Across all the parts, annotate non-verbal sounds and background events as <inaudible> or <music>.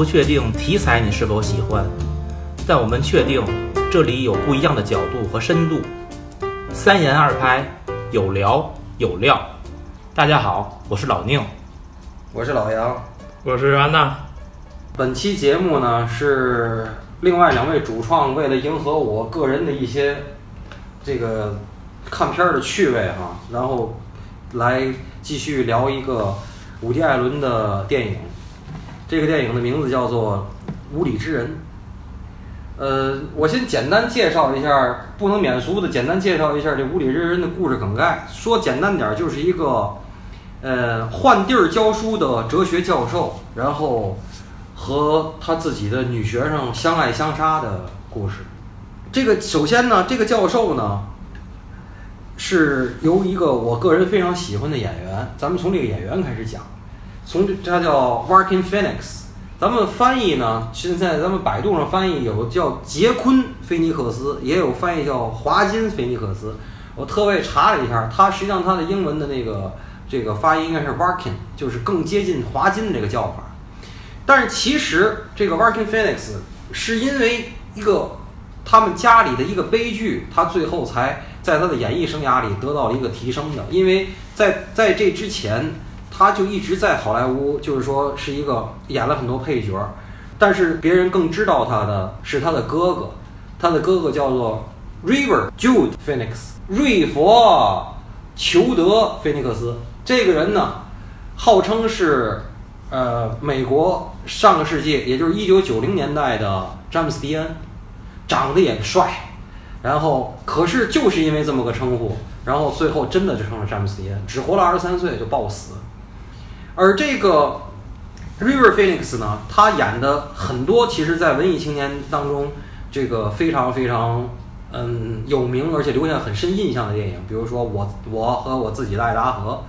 不确定题材你是否喜欢，但我们确定这里有不一样的角度和深度。三言二拍，有聊有料。大家好，我是老宁。我是老杨。我是安娜。本期节目呢是另外两位主创为了迎合我个人的一些这个看片儿的趣味哈，然后来继续聊一个伍迪·艾伦的电影。这个电影的名字叫做《无理之人》。呃，我先简单介绍一下，不能免俗的简单介绍一下这《无理之人》的故事梗概。说简单点，就是一个呃换地儿教书的哲学教授，然后和他自己的女学生相爱相杀的故事。这个首先呢，这个教授呢是由一个我个人非常喜欢的演员，咱们从这个演员开始讲。从这他叫 Working Phoenix，咱们翻译呢，现在咱们百度上翻译有叫杰昆·菲尼克斯，也有翻译叫华金·菲尼克斯。我特为查了一下，他实际上他的英文的那个这个发音应该是 Working，就是更接近华金这个叫法。但是其实这个 Working Phoenix 是因为一个他们家里的一个悲剧，他最后才在他的演艺生涯里得到了一个提升的，因为在在这之前。他就一直在好莱坞，就是说是一个演了很多配角，但是别人更知道他的是他的哥哥，他的哥哥叫做 River Jude Phoenix，瑞佛裘德·菲尼克斯。这个人呢，号称是呃美国上个世纪，也就是一九九零年代的詹姆斯·迪恩，长得也帅，然后可是就是因为这么个称呼，然后最后真的就成了詹姆斯·迪恩，只活了二十三岁就暴死。而这个 River Phoenix 呢，他演的很多，其实，在文艺青年当中，这个非常非常嗯有名，而且留下很深印象的电影，比如说我我和我自己的爱达荷，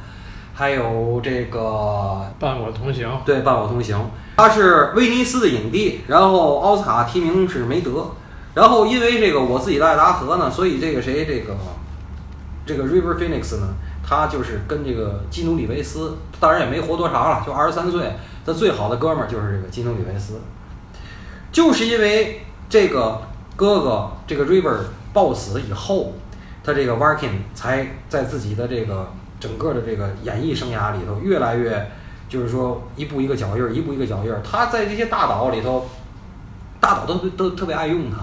还有这个伴我同行，对，伴我同行，他是威尼斯的影帝，然后奥斯卡提名是没得，然后因为这个我自己的爱达荷呢，所以这个谁这个这个 River Phoenix 呢？他就是跟这个基努里维斯，当然也没活多长了，就二十三岁。他最好的哥们儿就是这个基努里维斯，就是因为这个哥哥这个 River 暴死以后，他这个 Working 才在自己的这个整个的这个演艺生涯里头越来越，就是说一步一个脚印儿，一步一个脚印儿。他在这些大导里头，大导都都特别爱用他。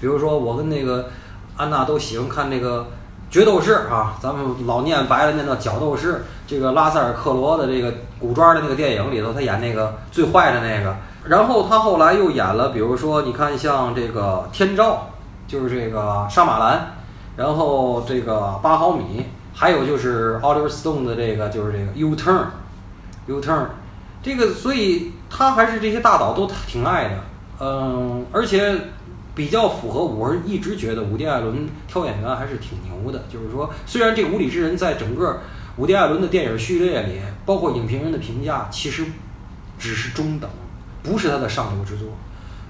比如说我跟那个安娜都喜欢看那个。决斗士啊，咱们老念白了念到角斗士。这个拉塞尔克罗的这个古装的那个电影里头，他演那个最坏的那个。然后他后来又演了，比如说你看像这个天照，就是这个杀马兰，然后这个八毫米，还有就是 Oliver Stone 的这个就是这个 U Turn，U Turn，这个所以他还是这些大导都挺爱的，嗯，而且。比较符合，我是一直觉得伍迪·艾伦挑演员还是挺牛的。就是说，虽然这个《无理之人》在整个伍迪·艾伦的电影序列里，包括影评人的评价，其实只是中等，不是他的上流之作。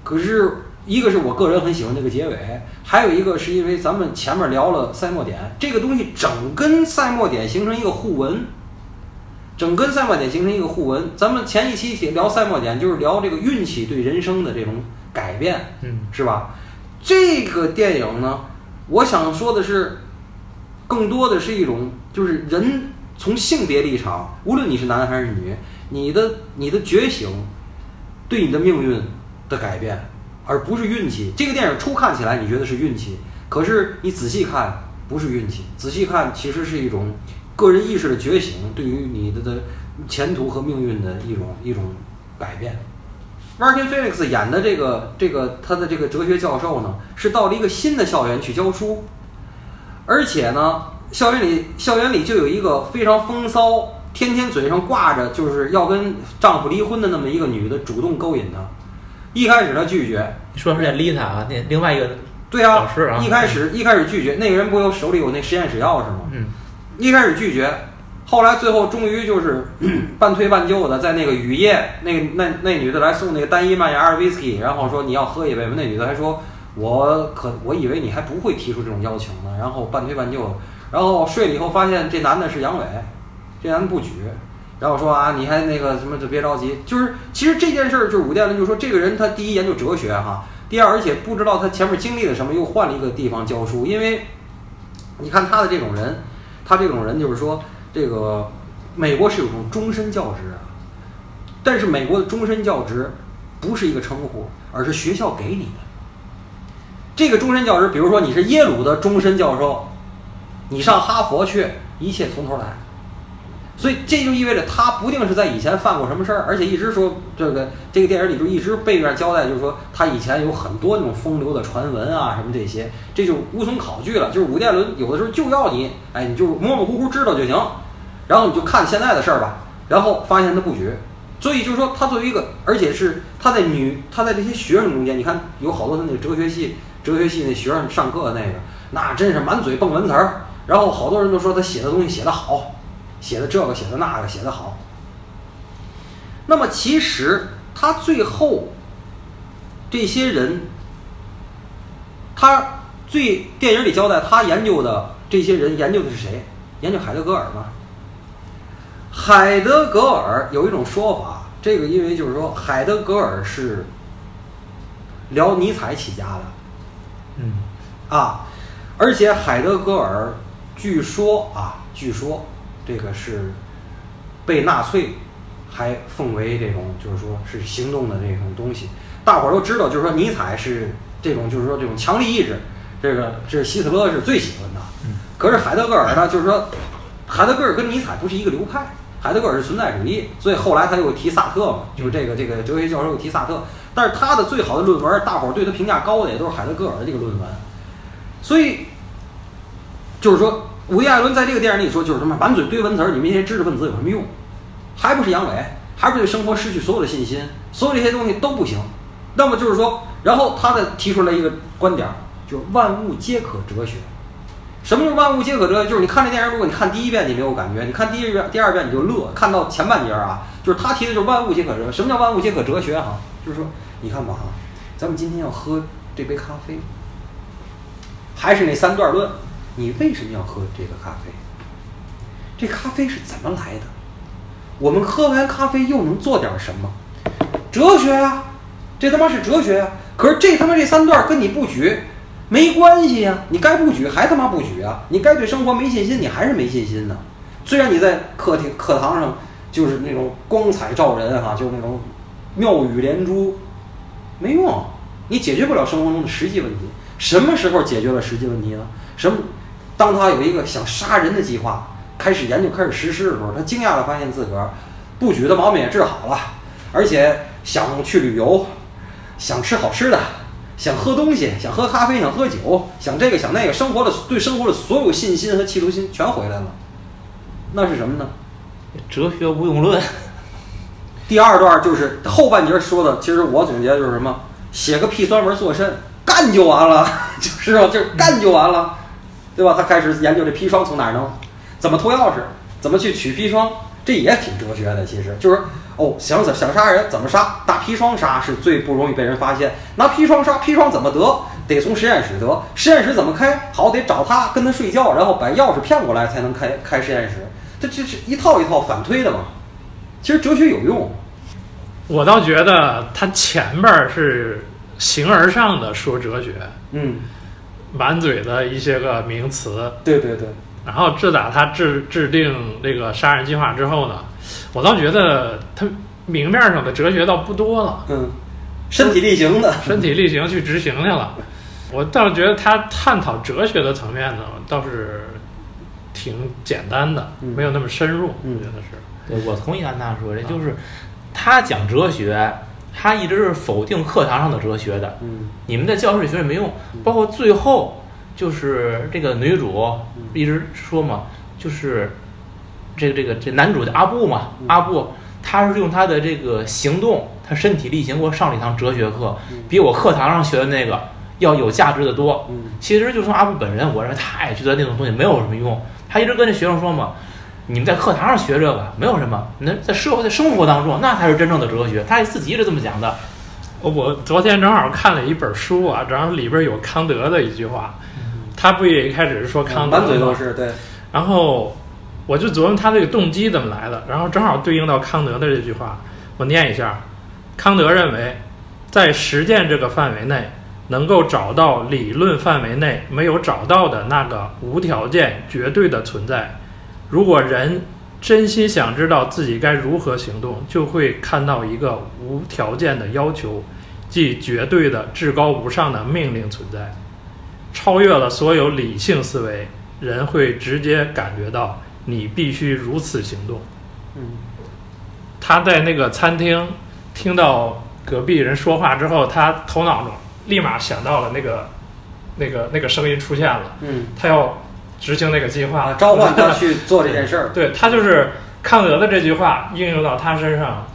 可是，一个是我个人很喜欢这个结尾，还有一个是因为咱们前面聊了赛末点，这个东西整跟赛末点形成一个互文，整跟赛末点形成一个互文。咱们前一期聊赛末点，就是聊这个运气对人生的这种。改变，嗯，是吧？这个电影呢，我想说的是，更多的是一种，就是人从性别立场，无论你是男还是女，你的你的觉醒对你的命运的改变，而不是运气。这个电影初看起来你觉得是运气，可是你仔细看不是运气，仔细看其实是一种个人意识的觉醒，对于你的的前途和命运的一种一种改变。Martin Felix 演的这个这个他的这个哲学教授呢，是到了一个新的校园去教书，而且呢，校园里校园里就有一个非常风骚，天天嘴上挂着就是要跟丈夫离婚的那么一个女的，主动勾引他。一开始他拒绝，你说是那丽塔啊，那另外一个对啊，老师啊，一开始一开始拒绝，那个人不有手里有那实验室钥匙吗？嗯，一开始拒绝。后来最后终于就是 <clears throat> 半推半就的，在那个雨夜，那个那那女的来送那个单一麦芽的 whisky，然后说你要喝一杯吗？那女的还说，我可我以为你还不会提出这种邀请呢。然后半推半就，然后睡了以后发现这男的是阳痿，这男的不举，然后说啊，你还那个什么就别着急，就是其实这件事儿就是武殿伦就说这个人他第一研究哲学哈，第二而且不知道他前面经历了什么，又换了一个地方教书，因为你看他的这种人，他这种人就是说这个美国是有种终身教职啊，但是美国的终身教职不是一个称呼，而是学校给你的。这个终身教职，比如说你是耶鲁的终身教授，你上哈佛去，一切从头来。所以这就意味着他不定是在以前犯过什么事儿，而且一直说这个这个电影里就一直背面交代，就是说他以前有很多那种风流的传闻啊什么这些，这就无从考据了。就是武殿伦有的时候就要你，哎，你就模模糊糊知道就行，然后你就看现在的事儿吧，然后发现他不举。所以就是说，他作为一个，而且是他在女，他在这些学生中间，你看有好多他那个哲学系，哲学系那学生上课那个，那真是满嘴蹦文词儿，然后好多人都说他写的东西写得好。写的这个，写的那个，写的好。那么其实他最后这些人，他最电影里交代他研究的这些人研究的是谁？研究海德格尔吗？海德格尔有一种说法，这个因为就是说海德格尔是聊尼采起家的，嗯，啊，而且海德格尔据说啊，据说。这个是被纳粹还奉为这种，就是说是行动的这种东西。大伙儿都知道，就是说尼采是这种，就是说这种强力意志。这个这希特勒是最喜欢的。可是海德格尔呢，就是说海德格尔跟尼采不是一个流派。海德格尔是存在主义，所以后来他又提萨特嘛，就是这个这个哲学教授又提萨特。但是他的最好的论文，大伙儿对他评价高的也都是海德格尔的这个论文。所以就是说。伍迪·艾伦在这个电影里说，就是什么满嘴堆文词儿，你们这些知识分子有什么用？还不是阳痿，还不是对生活失去所有的信心？所有这些东西都不行。那么就是说，然后他再提出来一个观点，就是万物皆可哲学。什么是万物皆可哲？就是你看这电影，如果你看第一遍你没有感觉，你看第一遍、第二遍你就乐。看到前半截儿啊，就是他提的就是万物皆可哲。什么叫万物皆可哲学？哈，就是说，你看吧，哈，咱们今天要喝这杯咖啡，还是那三段论。你为什么要喝这个咖啡？这咖啡是怎么来的？我们喝完咖啡又能做点什么？哲学啊，这他妈是哲学啊！可是这他妈这三段跟你不举没关系呀！你该不举还他妈不举啊！你该对生活没信心，你还是没信心呢。虽然你在课厅课堂上就是那种光彩照人哈，就是那种妙语连珠，没用，你解决不了生活中的实际问题。什么时候解决了实际问题呢？什么？当他有一个想杀人的计划，开始研究、开始实施的时候，他惊讶地发现自个儿不举的毛病也治好了，而且想去旅游，想吃好吃的，想喝东西，想喝咖啡，想喝酒，想这个想那个，生活的对生活的所有信心和企图心全回来了。那是什么呢？哲学无用论。第二段就是后半截说的，其实我总结就是什么？写个屁酸文做甚？干就完了，就是吧？就是干就完了。对吧？他开始研究这砒霜从哪儿弄，怎么偷钥匙，怎么去取砒霜，这也挺哲学的。其实就是哦，想想想杀人怎么杀？拿砒霜杀是最不容易被人发现。拿砒霜杀，砒霜怎么得？得从实验室得。实验室怎么开？好，得找他跟他睡觉，然后把钥匙骗过来才能开开实验室。这这是一套一套反推的嘛。其实哲学有用。我倒觉得他前边是形而上的说哲学。嗯。满嘴的一些个名词，对对对。然后自打他制制定这个杀人计划之后呢，我倒觉得他明面上的哲学倒不多了。嗯，身体力行的，<laughs> 身体力行去执行去了。我倒觉得他探讨哲学的层面呢，倒是挺简单的，没有那么深入。我觉得是。对，我同意安娜说的，就是他讲哲学。他一直是否定课堂上的哲学的，嗯，你们在教室里学也没用，包括最后就是这个女主一直说嘛，就是这个这个这男主的阿布嘛，阿布他是用他的这个行动，他身体力行给我上了一堂哲学课，比我课堂上学的那个要有价值的多。其实就从阿布本人，我认为他也觉得那种东西没有什么用，他一直跟这学生说嘛。你们在课堂上学这个没有什么，那在社会的生活当中，那才是真正的哲学。他自己一直这么讲的。我昨天正好看了一本书啊，然后里边有康德的一句话，他不也一开始是说康德满嘴都是对。然后我就琢磨他这个动机怎么来的，然后正好对应到康德的这句话，我念一下。康德认为，在实践这个范围内，能够找到理论范围内没有找到的那个无条件、绝对的存在。如果人真心想知道自己该如何行动，就会看到一个无条件的要求，即绝对的、至高无上的命令存在，超越了所有理性思维。人会直接感觉到你必须如此行动。嗯他在那个餐厅听到隔壁人说话之后，他头脑中立马想到了那个那个那个声音出现了，嗯他要执行那个计划，啊，召唤他去做这件事儿。对他就是康德的这句话应用到他身上，嗯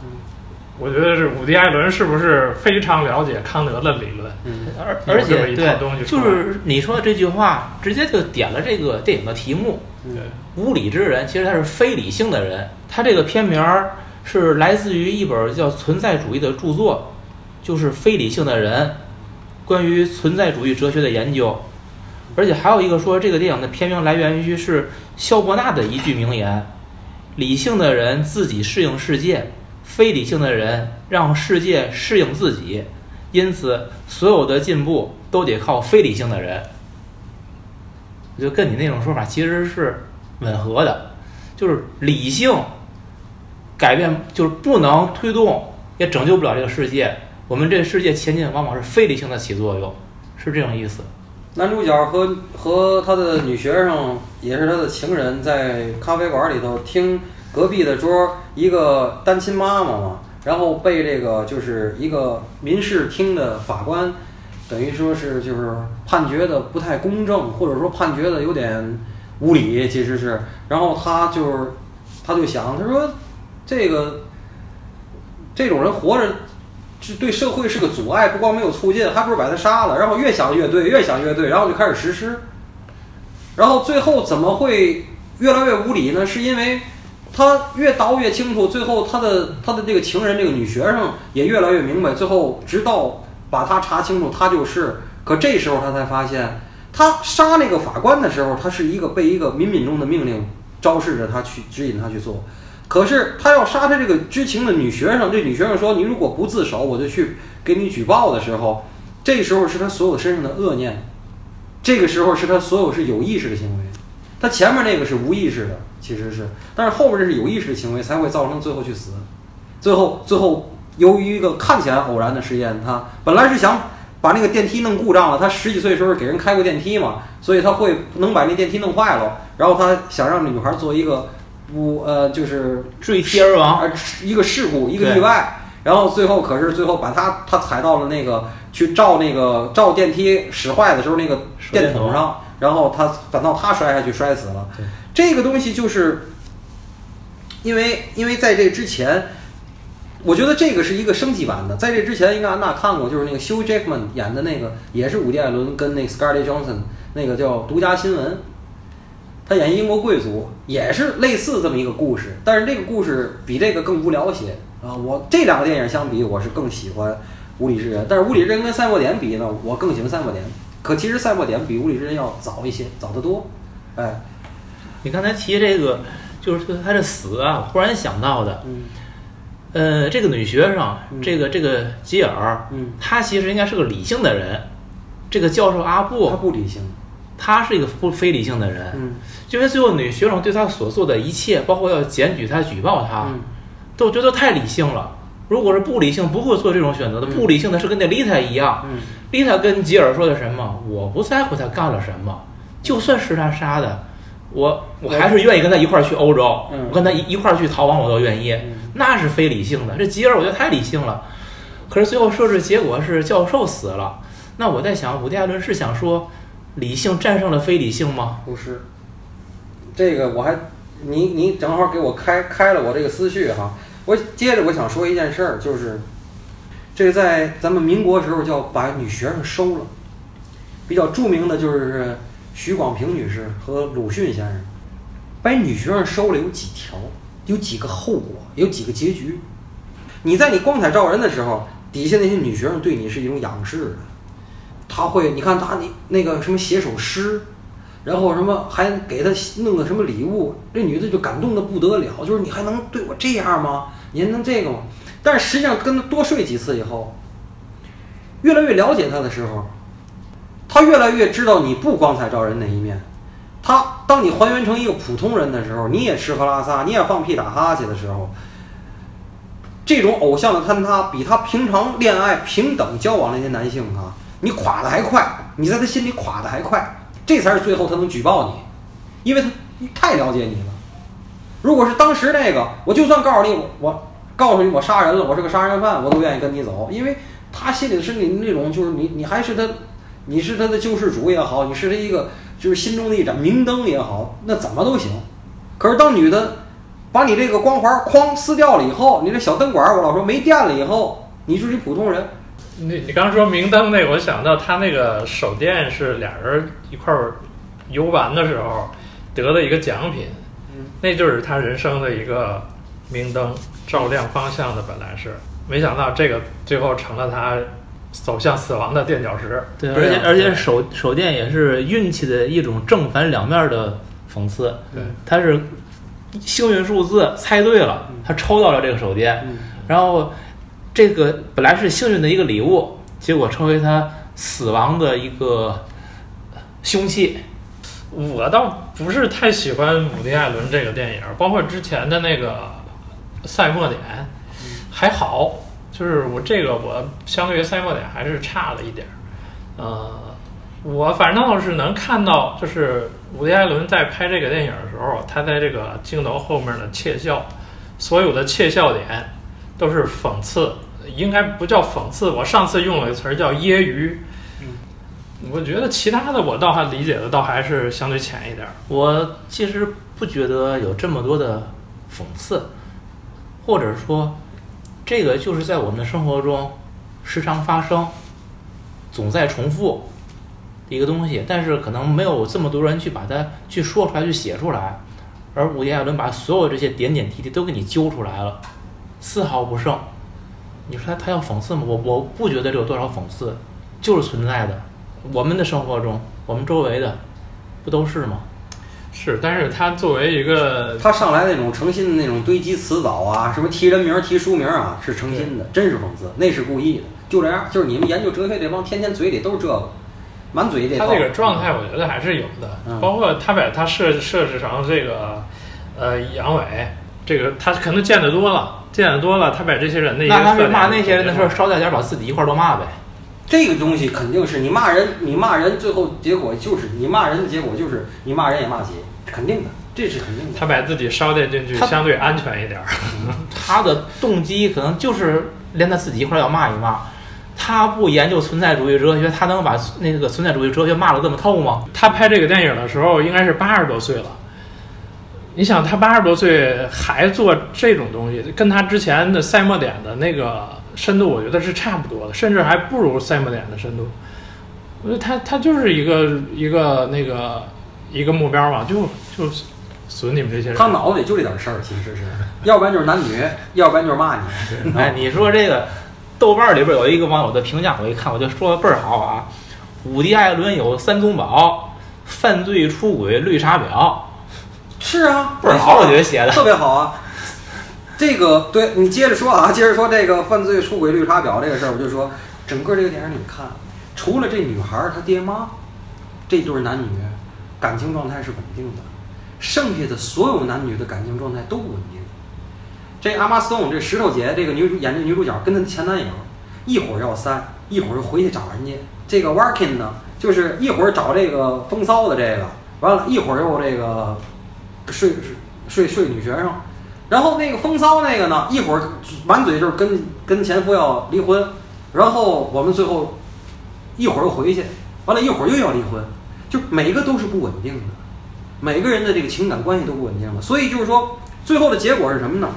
我觉得是伍迪·艾伦是不是非常了解康德的理论？嗯而而且对就是你说的这句话，直接就点了这个电影的题目。对无理之人，其实他是非理性的人。他这个片名儿是来自于一本叫《存在主义》的著作，就是非理性的人关于存在主义哲学的研究。而且还有一个说，这个电影的片名来源于是肖伯纳的一句名言：“理性的人自己适应世界，非理性的人让世界适应自己。因此，所有的进步都得靠非理性的人。”我觉得跟你那种说法其实是吻合的，就是理性改变，就是不能推动，也拯救不了这个世界。我们这世界前进，往往是非理性的起作用，是这种意思。男主角和和他的女学生，也是他的情人，在咖啡馆里头听隔壁的桌一个单亲妈妈嘛，然后被这个就是一个民事厅的法官，等于说是就是判决的不太公正，或者说判决的有点无理，其实是，然后他就是他就想，他说这个这种人活着是对社会是个阻碍，不光没有促进，还不如把他杀了。然后越想越对，越想越对，然后就开始实施。然后最后怎么会越来越无理呢？是因为他越倒越清楚，最后他的他的这个情人这个女学生也越来越明白，最后直到把他查清楚，他就是。可这时候他才发现，他杀那个法官的时候，他是一个被一个冥冥中的命令昭示着他去指引他去做。可是他要杀他这个知情的女学生，这女学生说：“你如果不自首，我就去给你举报。”的时候，这时候是他所有身上的恶念，这个时候是他所有是有意识的行为，他前面那个是无意识的，其实是，但是后面这是有意识的行为，才会造成最后去死。最后，最后由于一个看起来偶然的事件，他本来是想把那个电梯弄故障了，他十几岁时候给人开过电梯嘛，所以他会能把那电梯弄坏了，然后他想让女孩做一个不呃就是坠梯而亡，而一个事故，一个意外，然后最后可是最后把他他踩到了那个去照那个照电梯使坏的时候那个电筒上，然后他反倒他摔下去摔死了对。这个东西就是因为因为在这之前。我觉得这个是一个升级版的，在这之前应该安娜看过，就是那个休·杰克曼演的那个，也是伍迪·艾伦跟那个 Scarlett Johansson 那个叫《独家新闻》，他演英国贵族，也是类似这么一个故事，但是这个故事比这个更无聊些啊。我这两个电影相比，我是更喜欢《无理之人》，但是《无理之人》跟《赛末点》比呢，我更喜欢《赛末点》。可其实《赛末点》比《无理之人》要早一些，早得多。哎，你刚才提这个，就是他这死啊，我忽然想到的，嗯呃，这个女学生，嗯这个这个吉尔，嗯，她其实应该是个理性的人。这个教授阿布他，不理性。他是一个不非理性的人，嗯因为最后女学生对他所做的一切，包括要检举他、举报他，嗯都觉得太理性了。如果是不理性，不会做这种选择的。嗯不理性的是跟那丽塔一样，嗯丽塔跟吉尔说的什么？我不在乎他干了什么，就算是他杀的，我我还是愿意跟他一块儿去欧洲，嗯我跟他一一块儿去逃亡，我都愿意。嗯那是非理性的。这吉尔我觉得太理性了，可是最后设置结果是教授死了。那我在想，伍迪·艾伦是想说理性战胜了非理性吗？不是，这个我还你你正好给我开开了我这个思绪哈。我接着我想说一件事儿，就是这个在咱们民国时候叫把女学生收了，比较著名的就是许广平女士和鲁迅先生，把女学生收了有几条，有几个后果，有几个结局。你在你光彩照人的时候，底下那些女学生对你是一种仰视的，她会，你看她你那个什么写首诗，然后什么还给他弄个什么礼物，这女的就感动的不得了，就是你还能对我这样吗？你还能这个吗？但实际上跟他多睡几次以后，越来越了解他的时候，他越来越知道你不光彩照人那一面。他当你还原成一个普通人的时候，你也吃喝拉撒，你也放屁打哈欠的时候，这种偶像的坍塌，比他平常恋爱平等交往那些男性啊，你垮的还快，你在他心里垮的还快，这才是最后他能举报你，因为他太了解你了。如果是当时那个，我就算告诉你，我告诉你我杀人了，我是个杀人犯，我都愿意跟你走，因为他心里是你那种，就是你你还是他，你是他的救世主也好，你是他一个就是心中的一盏明灯也好，那怎么都行。可是当女的把你这个光环哐撕掉了以后，你这小灯管儿我老说没电了以后，你就是一普通人。你你刚说明灯那，我想到他那个手电是俩人一块儿游玩的时候得的一个奖品，嗯，那就是他人生的一个明灯，照亮方向的。本来是，没想到这个最后成了他走向死亡的垫脚石。对，而且而且手手电也是运气的一种正反两面的讽刺。对，他是幸运数字猜对了，他抽到了这个手电，嗯然后这个本来是幸运的一个礼物，结果成为他死亡的一个凶器。我倒不是太喜欢伍迪·艾伦这个电影，包括之前的那个《赛末点》，还好，就是我这个我相对于《赛末点》还是差了一点儿。呃，我反正倒是能看到，就是伍迪·艾伦在拍这个电影的时候，他在这个镜头后面的窃笑，所有的窃笑点都是讽刺，应该不叫讽刺，我上次用了个词儿叫揶揄。我觉得其他的我倒还理解的倒还是相对浅一点儿。我其实不觉得有这么多的讽刺，或者说，这个就是在我们的生活中时常发生，总在重复的一个东西，但是可能没有这么多人去把它去说出来、去写出来，而伍迪·艾伦把所有这些点点滴滴都给你揪出来了，丝毫不剩。你说他他要讽刺吗？我我不觉得这有多少讽刺，就是存在的。我们的生活中，我们周围的，不都是吗？是，但是他作为一个他上来那种诚心的那种堆积词藻啊，什么提人名儿、提书名儿啊，是诚心的，真是讽刺，那是故意的，就这样。就是你们研究哲学这帮，天天嘴里都是这个，满嘴这套。他这个状态，我觉得还是有的。嗯包括他把他设设置成这个呃阳痿，这个他可能见得多了，见得多了，他把这些人的一个那他是骂那些人的时候，捎带脚把自己一块儿都骂呗。这个东西肯定是你骂人，你骂人，最后结果就是你骂人的结果就是你骂人也骂己，肯定的，这是肯定的。他把自己烧电进去，相对安全一点儿。<laughs> 他的动机可能就是连他自己一块儿要骂一骂。他不研究存在主义哲学，他能把那个存在主义哲学骂得这么透吗？他拍这个电影的时候应该是八十多岁了。你想，他八十多岁还做这种东西，跟他之前的赛末点的那个深度，我觉得是差不多的，甚至还不如赛末点的深度。我觉得他他就是一个一个那个一个目标嘛，就就损你们这些人。他脑子里就这点事儿，其实是，要不然就是男女，要不然就是骂你。<laughs> 哎，你说这个豆瓣里边有一个网友的评价，我一看我就说的倍儿好啊。伍迪·艾伦有三宗宝：犯罪、出轨、绿茶婊。是啊，倍儿好，我觉得写的。特别好啊。这个对你接着说啊，接着说这个犯罪、出轨、绿茶婊这个事儿，我就说整个这个电影你看，除了这女孩她爹妈这对男女感情状态是稳定的，剩下的所有男女的感情状态都不稳定。这阿玛斯通这石头姐这个女主演这女主角跟她的前男友一会儿要散，一会儿又回去找人家。这个 Working 呢，就是一会儿找这个风骚的这个，完了，一会儿又这个睡睡睡女学生，然后那个风骚那个呢，一会儿满嘴就是跟跟前夫要离婚，然后我们最后一会儿又回去，完了，一会儿又要离婚，就每一个都是不稳定的，每个人的这个情感关系都不稳定了，所以就是说，最后的结果是什么呢？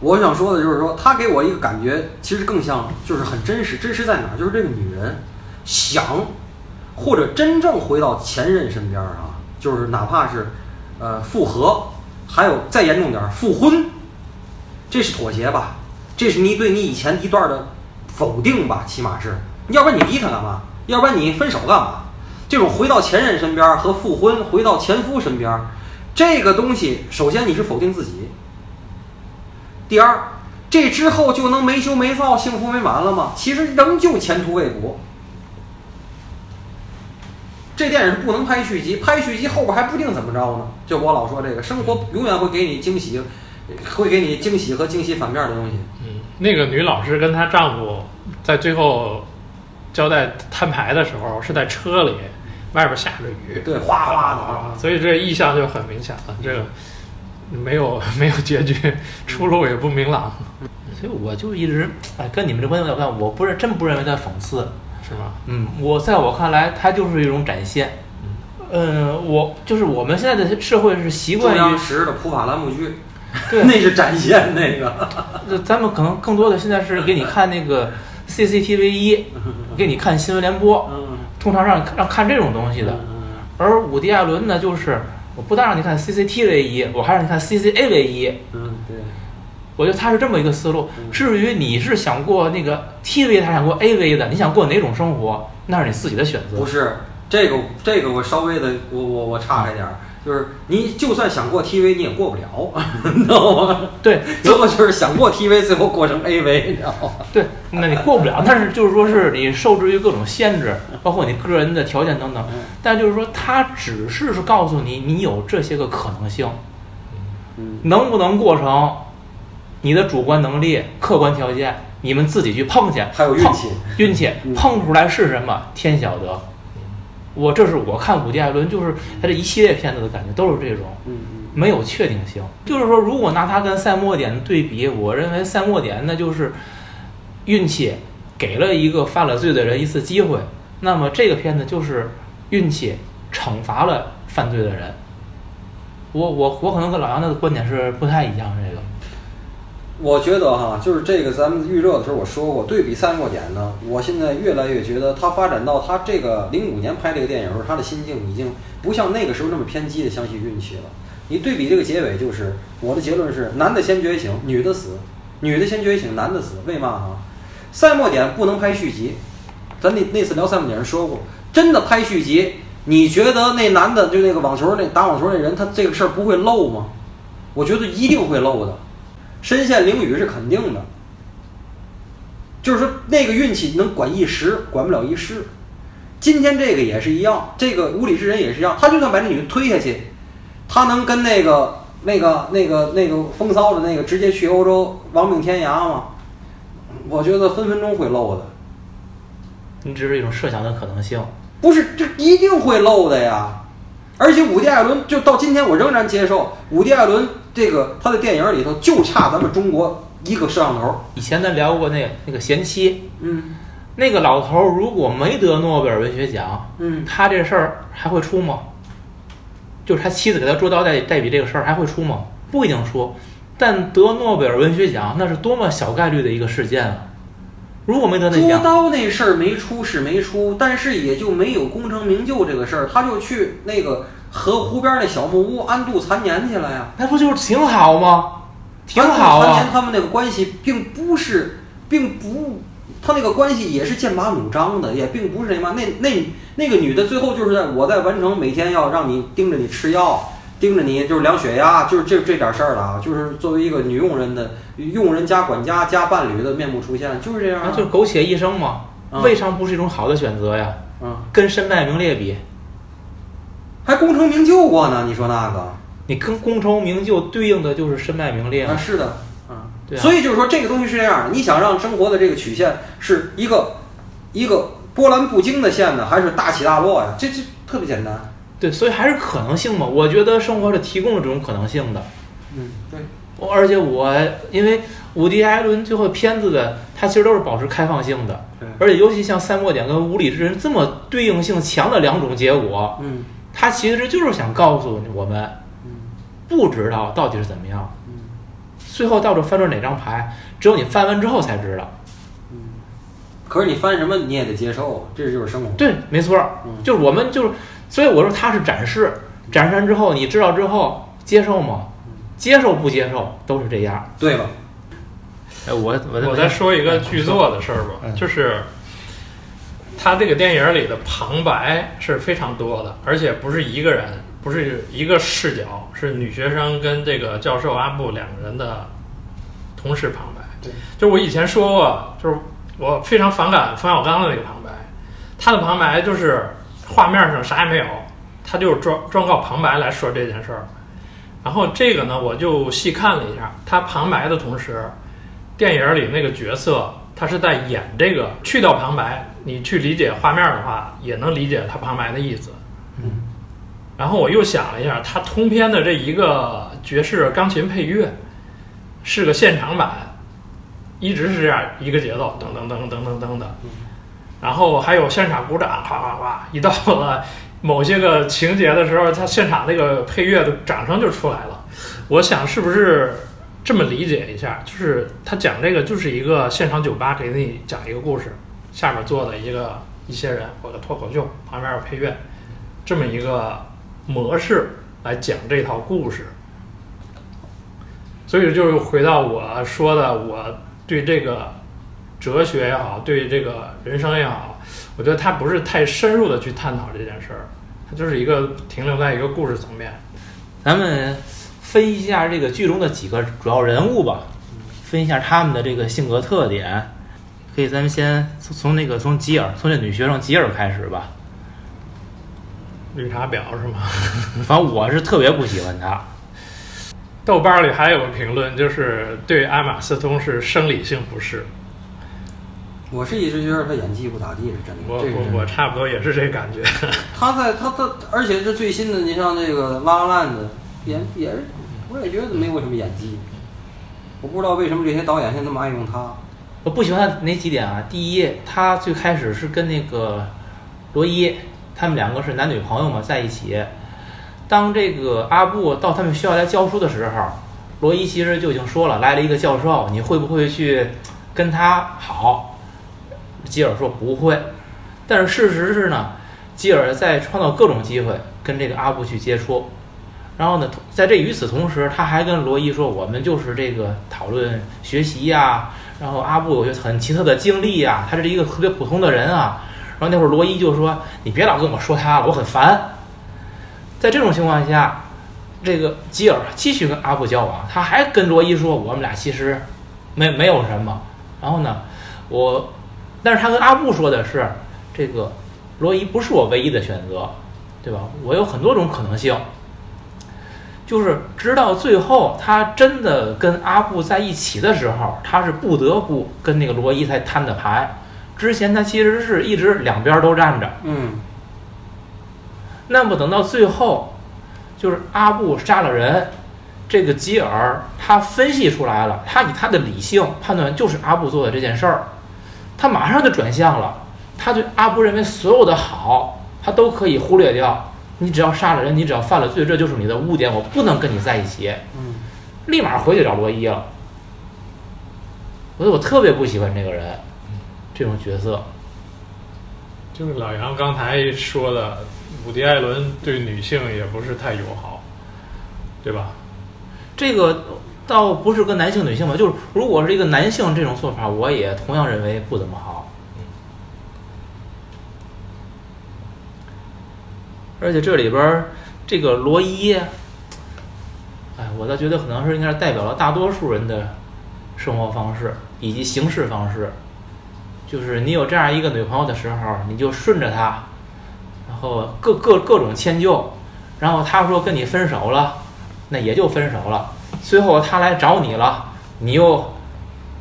我想说的就是说，他给我一个感觉，其实更像就是很真实。真实在哪儿？就是这个女人想或者真正回到前任身边啊，就是哪怕是呃复合，还有再严重点复婚，这是妥协吧？这是你对你以前一段的否定吧？起码是，要不然你离他干嘛？要不然你分手干嘛？这种回到前任身边和复婚，回到前夫身边，这个东西，首先你是否定自己，第二，这之后就能没羞没臊、幸福美满了吗？其实仍旧前途未卜。这电影不能拍续集，拍续集后边还不定怎么着呢。就我老说这个，生活永远会给你惊喜，会给你惊喜和惊喜反面的东西。嗯，那个女老师跟她丈夫在最后交代摊牌的时候是在车里，外边下着雨，对，哗哗的啊，所以这意向就很明显了。这个没有没有结局，出路也不明朗，所以我就一直哎跟你们这观点有关，我不是真不认为在讽刺，是吧？嗯，我在我看来，它就是一种展现。嗯，我就是我们现在的社会是习惯于中央，十的普法栏目剧，对 <laughs> 那是展现那个。<laughs> 呃咱们可能更多的现在是给你看那个 CCTV 一，<laughs> 给你看新闻联播，嗯通常让让看这种东西的。嗯而伍迪·艾伦呢，就是我不但让你看 CCTV 一，我还让你看 CCAV 一。嗯，对，我觉得他是这么一个思路嗯。至于你是想过那个 TV 还是想过 AV 的，你想过哪种生活，那是你自己的选择不。是这个这个我稍微的我我我岔开点儿，就是你就算想过 TV 你也过不了，<laughs> 你知道吗？对最后就是想过 TV，最后过成 AV，你知道吗？对，那你过不了。<laughs> 但是就是说是你受制于各种限制，包括你个人的条件等等。嗯但就是说，他只是是告诉你，你有这些个可能性，嗯能不能过成，你的主观能力、客观条件，你们自己去碰去，还有运气运气嗯碰出来是什么，天晓得。我这是我看伍迪·艾伦，就是他这一系列片子的感觉都是这种。嗯没有确定性。就是说，如果拿他跟赛末点对比，我认为赛末点那就是运气给了一个犯了罪的人一次机会，那么这个片子就是运气惩罚了犯罪的人。我我我可能跟老杨的观点是不太一样，这个我觉得哈，就是这个咱们预热的时候我说过，对比赛末点呢，我现在越来越觉得他发展到他这个零五年拍这个电影时候，他的心境已经不像那个时候那么偏激的相信运气了。你对比这个结尾，就是我的结论是：男的先觉醒，女的死；女的先觉醒，男的死。为嘛哈？赛末点不能拍续集，咱那那次聊赛末点时说过，真的拍续集，你觉得那男的就那个网球那打网球那人，他这个事儿不会漏吗？我觉得一定会漏的。身陷囹圄是肯定的，就是说那个运气能管一时，管不了一世。今天这个也是一样，这个无理之人也是一样，他就算把这女的推下去，他能跟那个那个那个那个风骚的那个直接去欧洲亡命天涯吗？我觉得分分钟会漏的，你只是一种设想的可能性。不是这一定会漏的呀。而且伍迪·艾伦就到今天，我仍然接受伍迪·艾伦这个他的电影里头就差咱们中国一个摄像头。以前咱聊过那个那个贤妻，嗯那个老头儿如果没得诺贝尔文学奖，嗯，他这事儿还会出吗？就是他妻子给他捉刀代代笔这个事儿还会出吗？不一定出。但得诺贝尔文学奖那是多么小概率的一个事件啊！如果没得那捉奖，刀那事儿没出是没出，但是也就没有功成名就这个事儿，他就去那个河湖边那小木屋安度残年去了呀。那不就是挺好吗？挺好残年啊！他们那个关系并不是，并不，他那个关系也是剑拔弩张的，也并不是什么。那那那个女的最后就是在我在完成每天要让你盯着你吃药，盯着你就是量血压，就是这这点事儿了啊。就是作为一个女佣人的佣人加管家加伴侣的面目出现，就是这样、啊。那就是苟且一生嘛，嗯未尝不是一种好的选择呀。嗯，跟身败名裂比，还功成名就过呢，你说那个？你跟功成名就对应的就是身败名裂啊，是的，嗯，对啊所以就是说这个东西是这样的，你想让生活的这个曲线是一个一个波澜不惊的线呢，还是大起大落呀？这这特别简单。对，所以还是可能性嘛。我觉得生活是提供了这种可能性的。嗯，对，我而且我因为伍迪·艾伦最后片子的，它其实都是保持开放性的，对，而且尤其像《三末点》跟《无理之人》这么对应性强的两种结果，嗯它其实就是想告诉我们，嗯不知道到底是怎么样，嗯最后到底翻出哪张牌，只有你翻完之后才知道。嗯。可是你翻什么你也得接受，这就是生活。对，没错就是我们就是，所以我说他是展示，展示完之后你知道之后接受吗？接受不接受都是这样。对了，哎，我我我再说一个剧作的事儿吧，嗯就是他这个电影里的旁白是非常多的，而且不是一个人，不是一个视角，是女学生跟这个教授阿布两个人的同时旁白。对，就是我以前说过，就是我非常反感冯小刚的那个旁白，他的旁白就是画面上啥也没有，他就是装装靠旁白来说这件事儿。然后这个呢，我就细看了一下，他旁白的同时，电影里那个角色他是在演这个，去掉旁白，你去理解画面的话，也能理解他旁白的意思。嗯。然后我又想了一下，他通篇的这一个爵士钢琴配乐是个现场版，一直是这样一个节奏，噔噔噔噔噔噔的。然后还有现场鼓掌，哗哗哗，一到了。某些个情节的时候，他现场那个配乐的掌声就出来了。我想是不是这么理解一下？就是他讲这个就是一个现场酒吧给你讲一个故事，下面坐的一个一些人或者脱口秀，旁边有配乐，这么一个模式来讲这套故事。所以就是回到我说的，我对这个哲学也好，对这个人生也好。我觉得他不是太深入的去探讨这件事儿，他就是一个停留在一个故事层面。咱们分析一下这个剧中的几个主要人物吧，分析一下他们的这个性格特点。可以，咱们先从从那个从吉尔，从这女学生吉尔开始吧。绿茶婊是吗？<laughs> <laughs> 反正我是特别不喜欢她。豆瓣里还有个评论，就是对阿玛斯通是生理性不适。我是一直觉得他演技不咋地，是真的。我我我差不多也是这感觉。<laughs> 他在他他，而且这最新的，你像这个《拉拉烂的》，演也是，我也觉得没有什么演技。我不知道为什么这些导演现在那么爱用他。我不喜欢哪几点啊？第一，他最开始是跟那个罗伊，他们两个是男女朋友嘛，在一起。当这个阿布到他们学校来教书的时候，罗伊其实就已经说了，来了一个教授，你会不会去跟他好？吉尔说不会，但是事实是呢，吉尔在创造各种机会跟这个阿布去接触，然后呢，在这与此同时，他还跟罗伊说，我们就是这个讨论学习呀，然后阿布有些很奇特的经历啊，他是一个特别普通的人啊，然后那会儿罗伊就说，你别老跟我说他了，我很烦。在这种情况下，这个吉尔继续跟阿布交往，他还跟罗伊说，我们俩其实没没有什么，然后呢，我。但是他跟阿布说的是，这个罗伊不是我唯一的选择，对吧？我有很多种可能性。就是直到最后，他真的跟阿布在一起的时候，他是不得不跟那个罗伊才摊的牌。之前他其实是一直两边都站着。嗯。那么等到最后，就是阿布杀了人，这个吉尔他分析出来了，他以他的理性判断，就是阿布做的这件事儿。他马上就转向了，他对阿布认为所有的好，他都可以忽略掉。你只要杀了人，你只要犯了罪，这就是你的污点，我不能跟你在一起。嗯，立马回去找罗伊了。所以我特别不喜欢这个人，这种角色。就是老杨刚才说的，伍迪·艾伦对女性也不是太友好，对吧？这个。倒不是跟男性、女性吧，就是如果是一个男性这种做法，我也同样认为不怎么好。而且这里边儿这个罗伊，哎，我倒觉得可能是应该是代表了大多数人的生活方式以及行事方式。就是你有这样一个女朋友的时候，你就顺着她，然后各各各种迁就，然后她说跟你分手了，那也就分手了。最后她来找你了，你又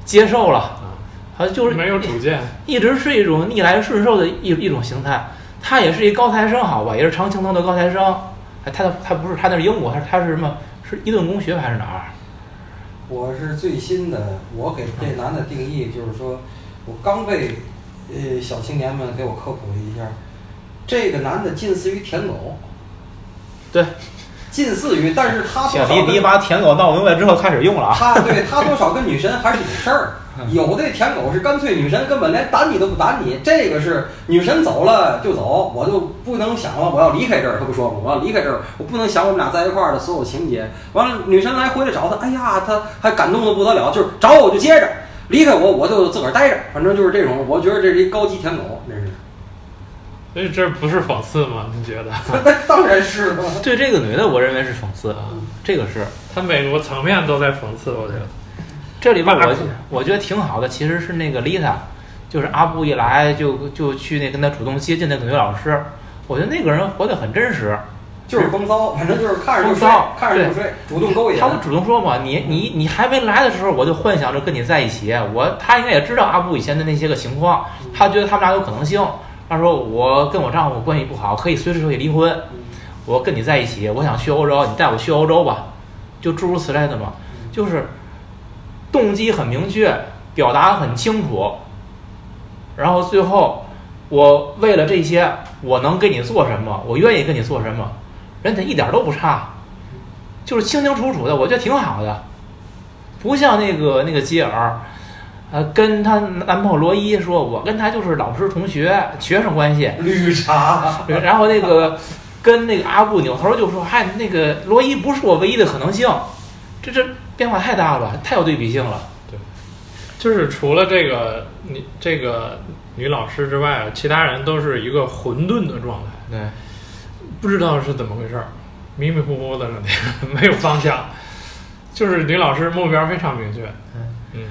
接受了，他就是没有主见，一直是一种逆来顺受的一一种形态。他也是一高材生，好吧，也是常青藤的高材生。哎，他他不是他那是英国，他他是什么？是伊顿公学还是哪儿？我是最新的，我给这男的定义就是说，我刚被呃小青年们给我科普了一下，这个男的近似于舔狗。对。近似于，但是他你你把舔狗闹明白之后开始用了啊。他对他多少跟女神还是有事儿。<laughs> 有的舔狗是干脆女神根本连打你都不打你，这个是女神走了就走，我就不能想了，我要离开这儿。他不说吗？我要离开这儿，我不能想我们俩在一块儿的所有情节。完了，女神来回来找他，哎呀，他还感动的不得了，就是找我就接着，离开我我就自个儿待着，反正就是这种。我觉得这是一高级舔狗，这是。所以这不是讽刺吗？你觉得？那 <laughs> <laughs> 当然是了。对这个女的，我认为是讽刺啊，这个是。他每个层面都在讽刺，我觉得。这里边我我觉得挺好的，其实是那个丽塔，就是阿布一来就就去那跟他主动接近那个女老师，我觉得那个人活得很真实。就是风骚，反正就是看着就骚，看着就睡，主动勾引。他不主动说嘛，你你你还没来的时候，我就幻想着跟你在一起。我他应该也知道阿布以前的那些个情况，他觉得他们俩有可能性。他说我跟我丈夫关系不好，可以随时可以离婚。我跟你在一起，我想去欧洲，你带我去欧洲吧，就诸如此类的嘛，就是动机很明确，表达很清楚。然后最后，我为了这些，我能给你做什么？我愿意跟你做什么？人家一点都不差，就是清清楚楚的，我觉得挺好的，不像那个那个吉尔，呃，跟她男朋友罗伊说，我跟他就是老师同学学生关系，绿茶，<laughs> 然后那个跟那个阿布扭头就说，嗨，那个罗伊不是我唯一的可能性，这这变化太大了，太有对比性了。对就是除了这个女这个女老师之外，其他人都是一个混沌的状态，对，不知道是怎么回事儿，迷迷糊糊的，<laughs> 没有方向。就是女老师目标非常明确，嗯嗯，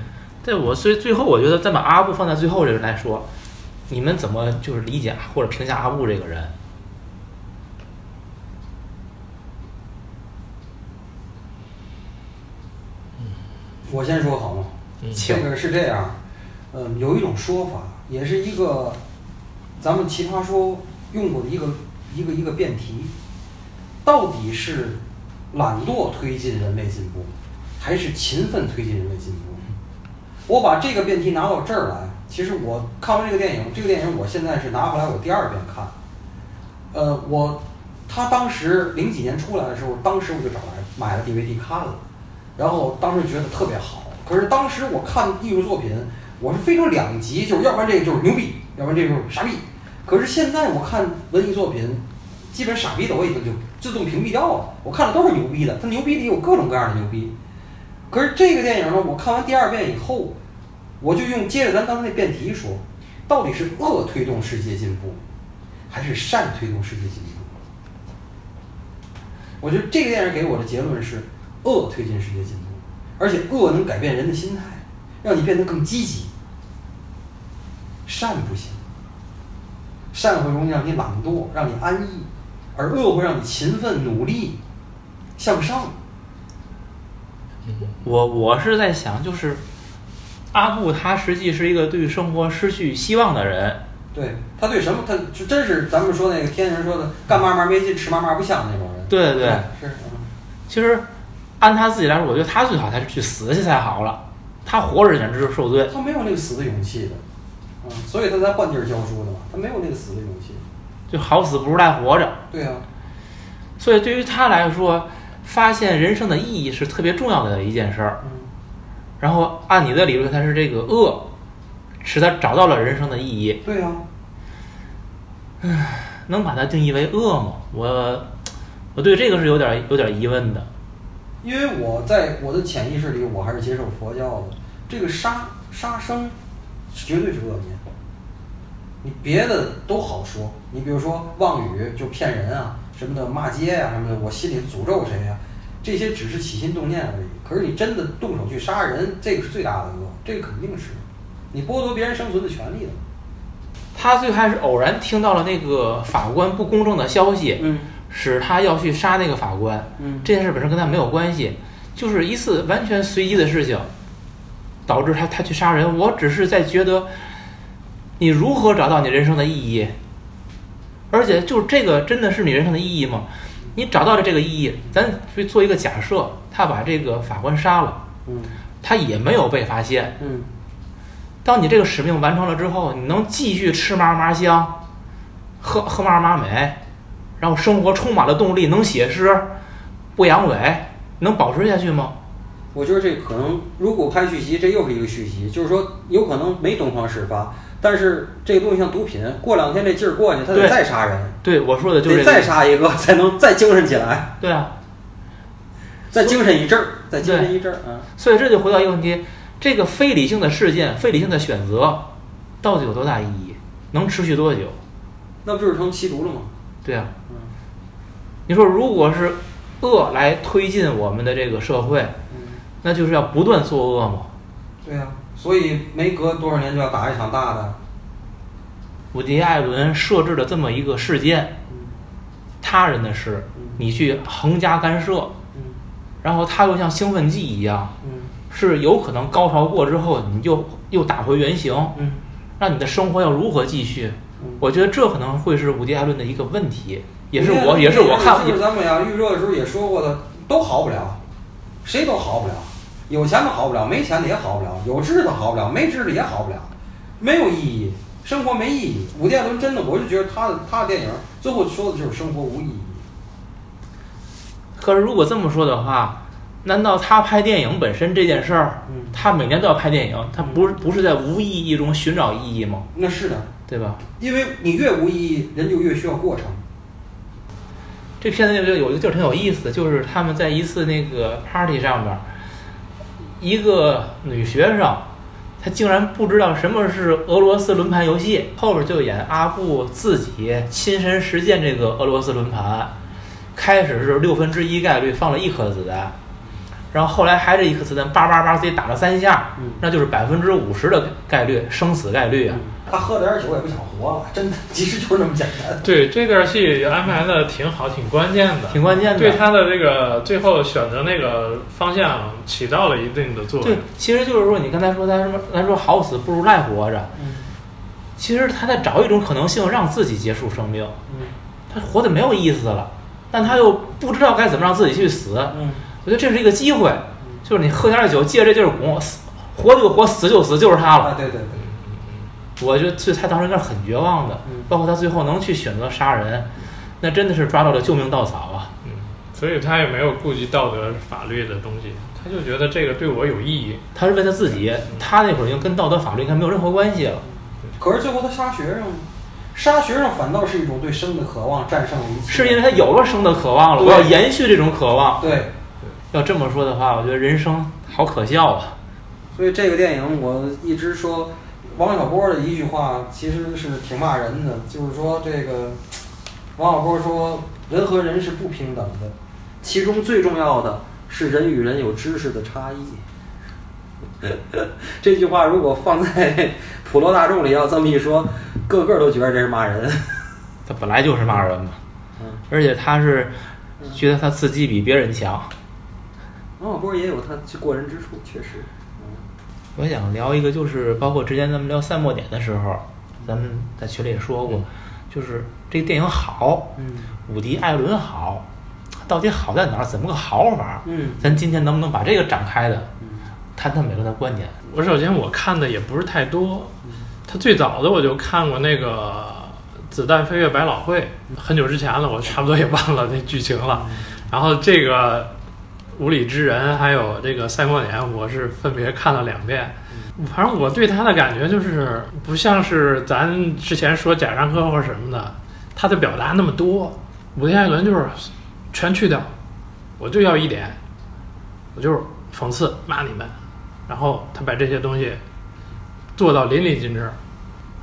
对我所以最后我觉得再把阿布放在最后这个来说，你们怎么就是理解或者评价阿布这个人？我先说好吗？嗯请这个是这样，嗯，有一种说法，也是一个咱们奇葩说用过的一个一个一个辩题，到底是懒惰推进人类进步，还是勤奋推进人类进步？我把这个辩题拿到这儿来，其实我看完这个电影，这个电影我现在是拿回来我第二遍看，呃，我他当时零几年出来的时候，当时我就找来买了 DVD 看了，然后当时觉得特别好。可是当时我看艺术作品，我是非常两极，就是要不然这个就是牛逼，要不然这个就是傻逼。可是现在我看文艺作品，基本傻逼的我已经就自动屏蔽掉了，我看的都是牛逼的，它牛逼里有各种各样的牛逼。可是这个电影呢，我看完第二遍以后，我就用接着咱刚才那辩题说，到底是恶推动世界进步，还是善推动世界进步？我觉得这个电影给我的结论是，恶推进世界进步，而且恶能改变人的心态，让你变得更积极。善不行，善会容易让你懒惰，让你安逸，而恶会让你勤奋努力向上。我我是在想，就是阿布他实际是一个对生活失去希望的人，对他对什么，他就真是咱们说那个天人说的“干嘛嘛没劲，吃嘛嘛不香”那种人。对对对是，嗯其实按他自己来说，我觉得他最好还是去死去才好了。他活着简直是受罪。他没有那个死的勇气的，嗯，所以他才换地儿教书的嘛，他没有那个死的勇气。就好死不如赖活着。对啊，所以对于他来说，发现人生的意义是特别重要的一件事儿。嗯，然后按你的理论，他是这个恶，使他找到了人生的意义。对啊，能把它定义为恶吗？我我对这个是有点有点疑问的。因为我在我的潜意识里，我还是接受佛教的。这个杀杀生，绝对是恶念。你别的都好说，你比如说妄语就骗人啊，什么的骂街呀、什么的，我心里诅咒谁呀、这些只是起心动念而已。可是你真的动手去杀人，这个是最大的恶，这个肯定是，你剥夺别人生存的权利的。他最开始偶然听到了那个法官不公正的消息，嗯使他要去杀那个法官。嗯这件事本身跟他没有关系，就是一次完全随机的事情，导致他他去杀人。我只是在觉得，你如何找到你人生的意义？而且就是这个真的是你人生的意义吗？你找到了这个意义，咱去做一个假设，他把这个法官杀了，嗯他也没有被发现。嗯当你这个使命完成了之后，你能继续吃嘛嘛香，喝喝嘛嘛美，然后生活充满了动力，能写诗，不阳痿，能保持下去吗？我觉得这可能，如果拍续集，这又是一个续集，就是说有可能没东窗事发，但是这个东西像毒品，过两天这劲儿过去，他得再杀人，对，我说的就是得这个。再杀一个，才能再精神起来，对啊，再精神一阵儿，再精神一阵儿啊。所以这就回到一个问题：这个非理性的事件、非理性的选择，到底有多大意义？能持续多久？那不就是成吸毒了吗？对啊，嗯你说如果是恶来推进我们的这个社会，嗯，那就是要不断作恶嘛。对呀、所以没隔多少年就要打一场大的。伍迪·艾伦设置了这么一个事件，嗯他人的事，你去横加干涉，嗯然后他又像兴奋剂一样，嗯是有可能高潮过之后，你就又打回原形，嗯让你的生活要如何继续？嗯，我觉得这可能会是伍迪·艾伦的一个问题，也是我也是我看就是咱们俩预热的时候也说过的，都好不了，谁都好不了，有钱的好不了，没钱的也好不了，有知识的好不了，没知识也好不了，没有意义，生活没意义。伍迪·艾伦真的，我就觉得他的他的电影最后说的就是生活无意义。可是如果这么说的话，难道他拍电影本身这件事儿，嗯他每年都要拍电影，他不是不是在无意义中寻找意义吗？那是的，对吧？因为你越无意义，人就越需要过程。这片子就有一个地儿挺有意思的，就是他们在一次那个 party 上边，一个女学生，她竟然不知道什么是俄罗斯轮盘游戏，后边就演阿布自己亲身实践这个俄罗斯轮盘，开始是六分之一概率放了一颗子弹，然后后来还是一颗子弹叭叭叭自己打了三下，嗯那就是百分之五十的概率生死概率啊。他喝点酒也不想活了，真的，其实就是那么简单。对这段戏安排的挺好，挺关键的，挺关键的对他的这个最后选择那个方向起到了一定的作用对。，其实就是说，你刚才说他什么，咱说好死不如赖活着，嗯其实他在找一种可能性，让自己结束生命。嗯他活得没有意思了，但他又不知道该怎么让自己去死。嗯我觉得这是一个机会，就是你喝点酒，借这劲儿拱，死活就活，死就死，就是他啊，了。对对对，我觉得这他当时应该是很绝望的嗯，包括他最后能去选择杀人，那真的是抓到了救命稻草啊！嗯，所以他也没有顾及道德法律的东西，他就觉得这个对我有意义。他是为他自己，他那会儿已经跟道德法律应该没有任何关系了。可是最后他杀学生，杀学生反倒是一种对生的渴望战胜了一切。是因为他有了生的渴望了，我要延续这种渴望。对，要这么说的话，我觉得人生好可笑啊！所以这个电影我一直说，王小波的一句话其实是挺骂人的，就是说这个王小波说人和人是不平等的，其中最重要的是人与人有知识的差异。<laughs> 这句话如果放在普罗大众里，要这么一说，个个都觉得这是骂人。他本来就是骂人嘛，嗯，而且他是觉得他自己比别人强。王小波也有他过人之处，确实。嗯我想聊一个，就是包括之前咱们聊《赛末点》的时候，咱们在群里也说过，就是这个电影好，嗯伍迪·艾伦好，到底好在哪儿？怎么个好法？嗯咱今天能不能把这个展开的嗯谈谈每个人的观点？我首先我看的也不是太多，他最早的我就看过那个《子弹飞越百老汇》，很久之前了，我差不多也忘了那剧情了。然后这个《无理之人》还有这个《赛末年》，我是分别看了两遍。反正我对他的感觉就是不像是咱之前说贾樟柯或者什么的，他的表达那么多。伍迪·艾伦就是全去掉，我就要一点，我就是讽刺骂你们，然后他把这些东西做到淋漓尽致。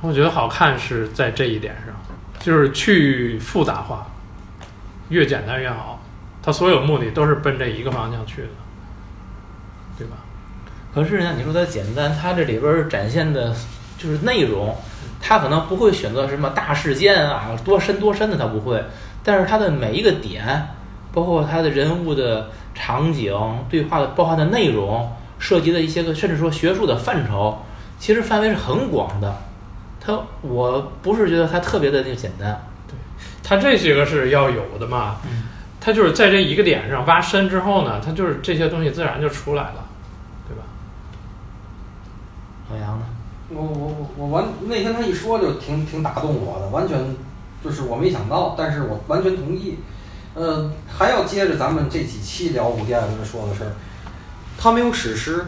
我觉得好看是在这一点上，就是去复杂化，越简单越好。他所有目的都是奔这一个方向去的，对吧？可是呢，你说它简单，它这里边儿展现的就是内容，它可能不会选择什么大事件啊，多深多深的它不会，但是它的每一个点，包括它的人物的场景、对话的包含的内容，涉及的一些个甚至说学术的范畴，其实范围是很广的。它我不是觉得它特别的那个简单，对，它这些个是要有的嘛，嗯他就是在这一个点上挖深之后呢，他就是这些东西自然就出来了，对吧？老杨呢？我我我我完那天他一说就挺挺打动我的，完全就是我没想到，但是我完全同意。呃，还要接着咱们这几期聊伍迪·艾伦说的事儿，他没有史诗，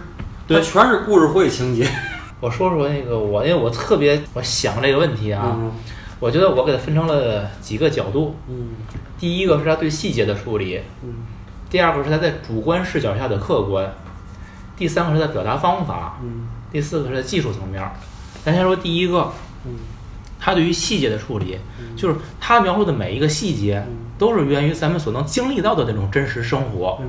对全是故事会情节。<laughs> 我说说那个我，因为我特别我想这个问题啊，嗯我觉得我给它分成了几个角度。嗯第一个是他对细节的处理，第二个是他在主观视角下的客观，第三个是他的表达方法，第四个是在技术层面。咱先说第一个，他对于细节的处理，就是他描述的每一个细节都是源于咱们所能经历到的那种真实生活。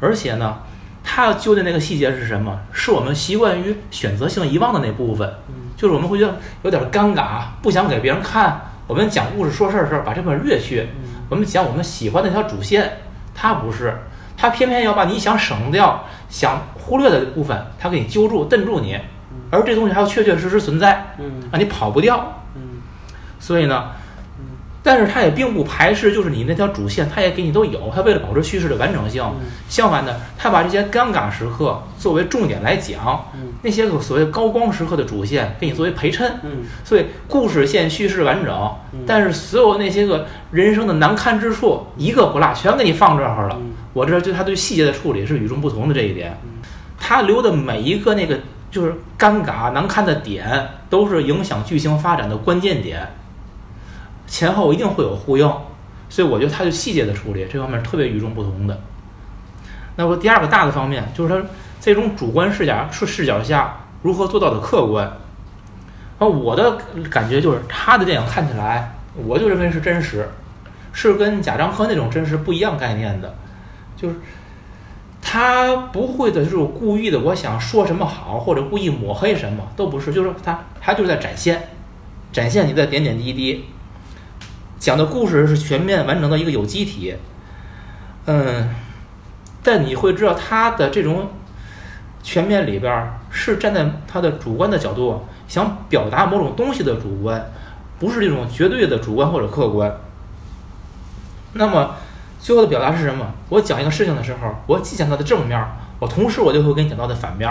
而且呢，他要揪的那个细节是什么？是我们习惯于选择性遗忘的那部分，就是我们会觉得有点尴尬，不想给别人看。我们讲故事说事儿的时候，把这块略去。我们讲我们喜欢那条主线，它不是，它偏偏要把你想省掉、想忽略的部分，它给你揪住、瞪住你。而这东西还要确确实实存在，嗯啊，你跑不掉。嗯所以呢，但是它也并不排斥，就是你那条主线，它也给你都有。它为了保持叙事的完整性，相反的，它把这些尴尬时刻作为重点来讲，嗯。那些个所谓高光时刻的主线给你作为陪衬。嗯。所以故事线叙事完整，但是所有那些个人生的难堪之处一个不落，全给你放这儿了。嗯。我这对他对细节的处理是与众不同的这一点，他留的每一个那个就是尴尬难堪的点，都是影响剧情发展的关键点，前后一定会有呼应，所以我觉得他对细节的处理这方面特别与众不同的。那么第二个大的方面就是他这种主观视角视视角下如何做到的客观。啊，我的感觉就是他的电影看起来，我就认为是真实，是跟贾樟柯那种真实不一样概念的，就是他不会的，就是故意的，我想说什么好，或者故意抹黑什么，都不是，就是他他就是在展现，展现你的点点滴滴，讲的故事是全面完整的一个有机体，嗯，但你会知道他的这种全面里边是站在他的主观的角度想表达某种东西的主观，不是这种绝对的主观或者客观。那么最后的表达是什么？我讲一个事情的时候，我既讲它的正面，我同时我就会跟你讲到的反面。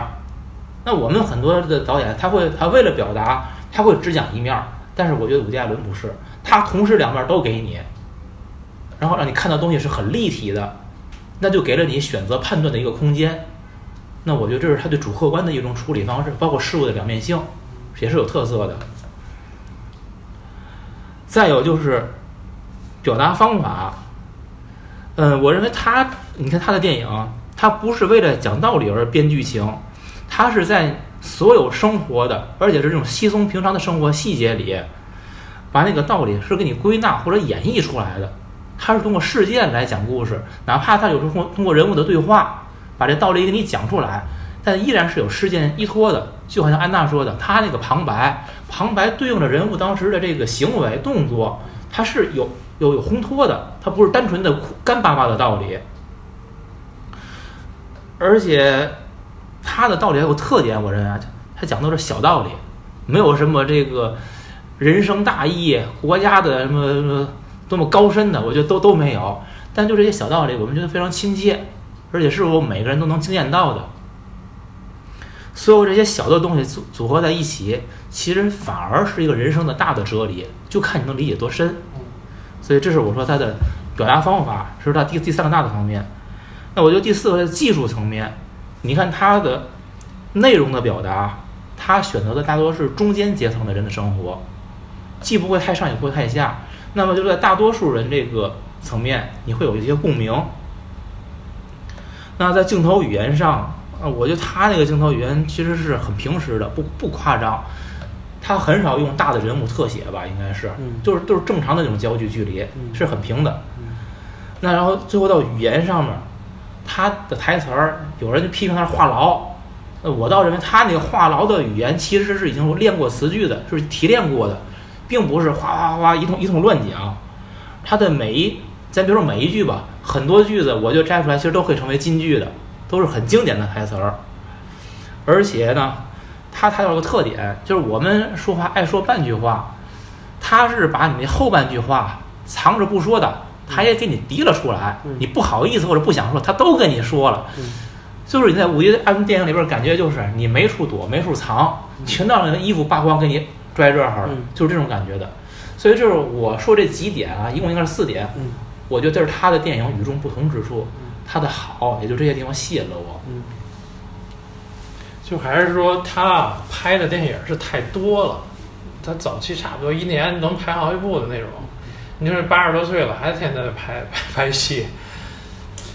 那我们很多的导演，他会他为了表达，他会只讲一面，但是我觉得伍迪·艾伦不是，他同时两面都给你，然后让你看到东西是很立体的，那就给了你选择判断的一个空间。那我觉得这是他对主客观的一种处理方式，包括事物的两面性，也是有特色的。再有就是表达方法，嗯，我认为他，你看他的电影，他不是为了讲道理而编剧情，他是在所有生活的，而且是这种稀松平常的生活细节里，把那个道理是给你归纳或者演绎出来的。他是通过事件来讲故事，哪怕他有时候通过人物的对话，把这道理给你讲出来，但依然是有事件依托的。就好像安娜说的，他那个旁白，旁白对应着人物当时的这个行为动作，它是有有有烘托的，它不是单纯的干巴巴的道理。而且他的道理还有特点，我认为，他讲都是小道理，没有什么这个人生大义、国家的什么什么多么高深的，我觉得都都没有。但就这些小道理，我们觉得非常亲切，而且是我们每个人都能惊艳到的。所有这些小的东西组组合在一起，其实反而是一个人生的大的哲理，就看你能理解多深。所以这是我说他的表达方法，是他第第三个大的方面。那我觉得第四个是技术层面，你看他的内容的表达，他选择的大多是中间阶层的人的生活，既不会太上也不会太下。那么就在大多数人这个层面，你会有一些共鸣。那在镜头语言上，啊，我觉得他那个镜头语言其实是很平实的，不不夸张。他很少用大的人物特写吧，应该是，嗯就是都是正常的那种焦距距离，嗯是很平的。嗯那然后最后到语言上面，他的台词儿，有人就批评他是话痨，呃，我倒认为他那个话痨的语言其实是已经练过词句的，是提炼过的，并不是哗哗哗一通一通乱讲。他的每一，咱别说每一句吧，很多句子我就摘出来，其实都可以成为金句的，都是很经典的台词儿。而且呢，他他有个特点，就是我们说话爱说半句话，他是把你那后半句话藏着不说的，他也给你提了出来。嗯你不好意思或者不想说，他都跟你说了。嗯就是你在五一按电影里边感觉就是你没处躲没处藏，全让人衣服扒光给你拽这儿了，嗯就是这种感觉的。所以就是我说这几点啊，一共应该是四点，嗯我觉得这是他的电影与众不同之处，他的好也就这些地方吸引了我。嗯就还是说他拍的电影是太多了，他早期差不多一年能拍好几部的那种。你说八十多岁了，还天天在拍拍 <laughs> 拍戏，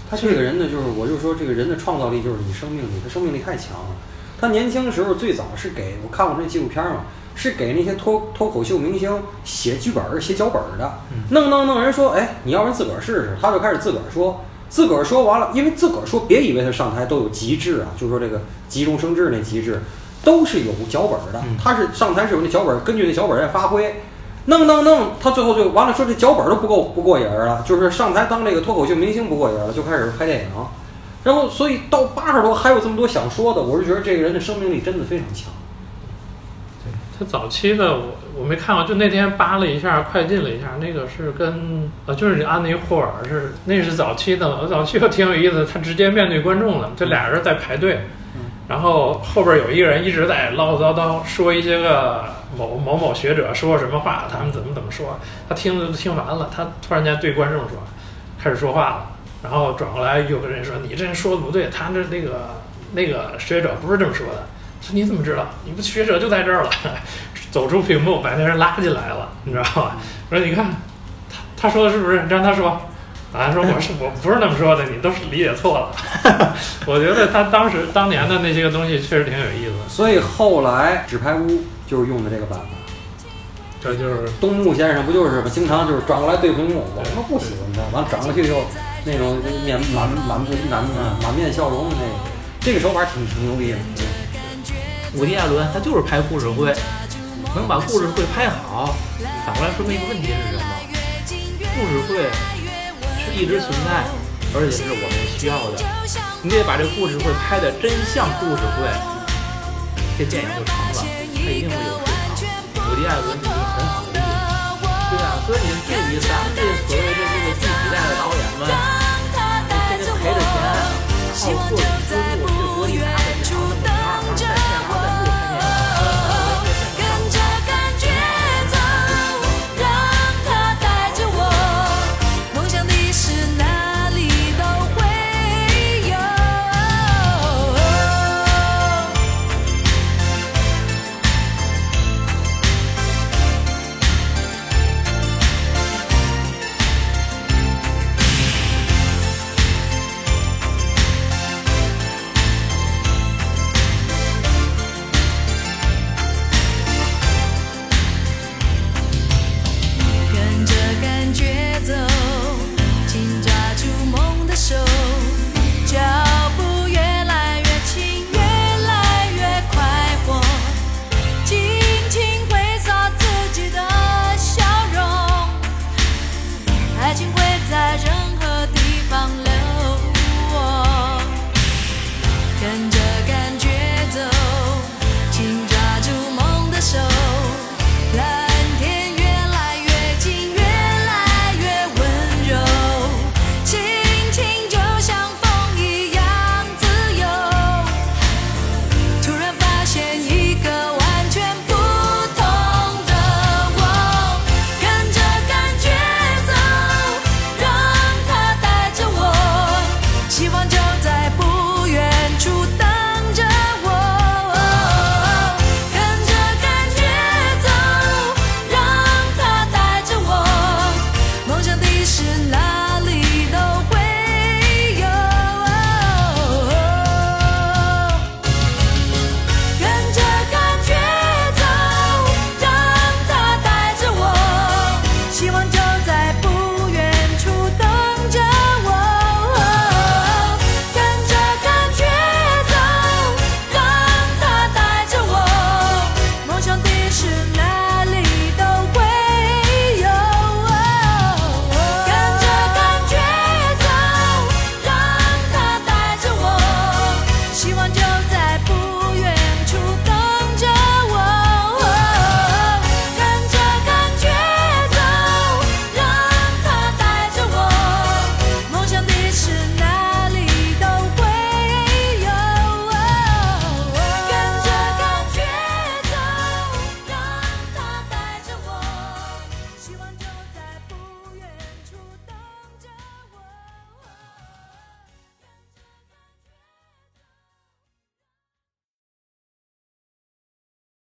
他这个人呢，就是我就说这个人的创造力就是你生命力，他生命力太强了。他年轻时候最早是给我看过那纪录片嘛，是给那些脱脱口秀明星写剧本儿、写脚本儿的嗯。弄弄弄，人说，哎，你要不然自个儿试试，他就开始自个儿说。自个儿说完了，因为自个儿说，别以为他上台都有极致啊，就是说这个急中生智那极致，都是有脚本儿的嗯。他是上台是有那脚本儿，根据那脚本儿在发挥。弄弄弄，他最后就完了，说这脚本儿都不够不过瘾儿了，就是上台当这个脱口秀明星不过瘾儿了，就开始拍电影。然后，所以到八十多还有这么多想说的，我是觉得这个人的生命力真的非常强。他早期的我我没看过，就那天扒了一下，快进了一下，那个是跟呃就是安妮霍尔是那是早期的了，早期又挺有意思，他直接面对观众了，这俩人在排队，然后后边有一个人一直在唠唠叨叨说一些个某某某学者说什么话，他们怎么怎么说，他听都听完了，他突然间对观众说，开始说话了，然后转过来有个人说你这人说的不对，他这那个那个学者不是这么说的。说你怎么知道？你不学者就在这儿了，<laughs> 走出屏幕把那人拉进来了，你知道吧？我说你看，他他说的是不是？让他说。啊，说 <laughs> 我是我不是那么说的，你都是理解错了。<laughs> 我觉得他当时当年的那些个东西确实挺有意思的，所以后来纸牌屋就是用的这个办法。这就是东木先生不就是吗？经常就是转过来对屏幕，我他妈不喜欢他，完了转过去以后那种面满满不满满面笑容的那个，这个手法挺挺牛逼的。伍迪·艾伦他就是拍故事会，能把故事会拍好。反过来说明一个问题是什么？故事会是一直存在，而且是我们需要的。你得把这故事会拍的真像故事会，这电影就成了，它一定会有市场。伍迪·艾伦是一个很好的例子，对啊，所以你对意咱们，这所谓的这个第几代的导演们，天天赔着钱，靠作品输事。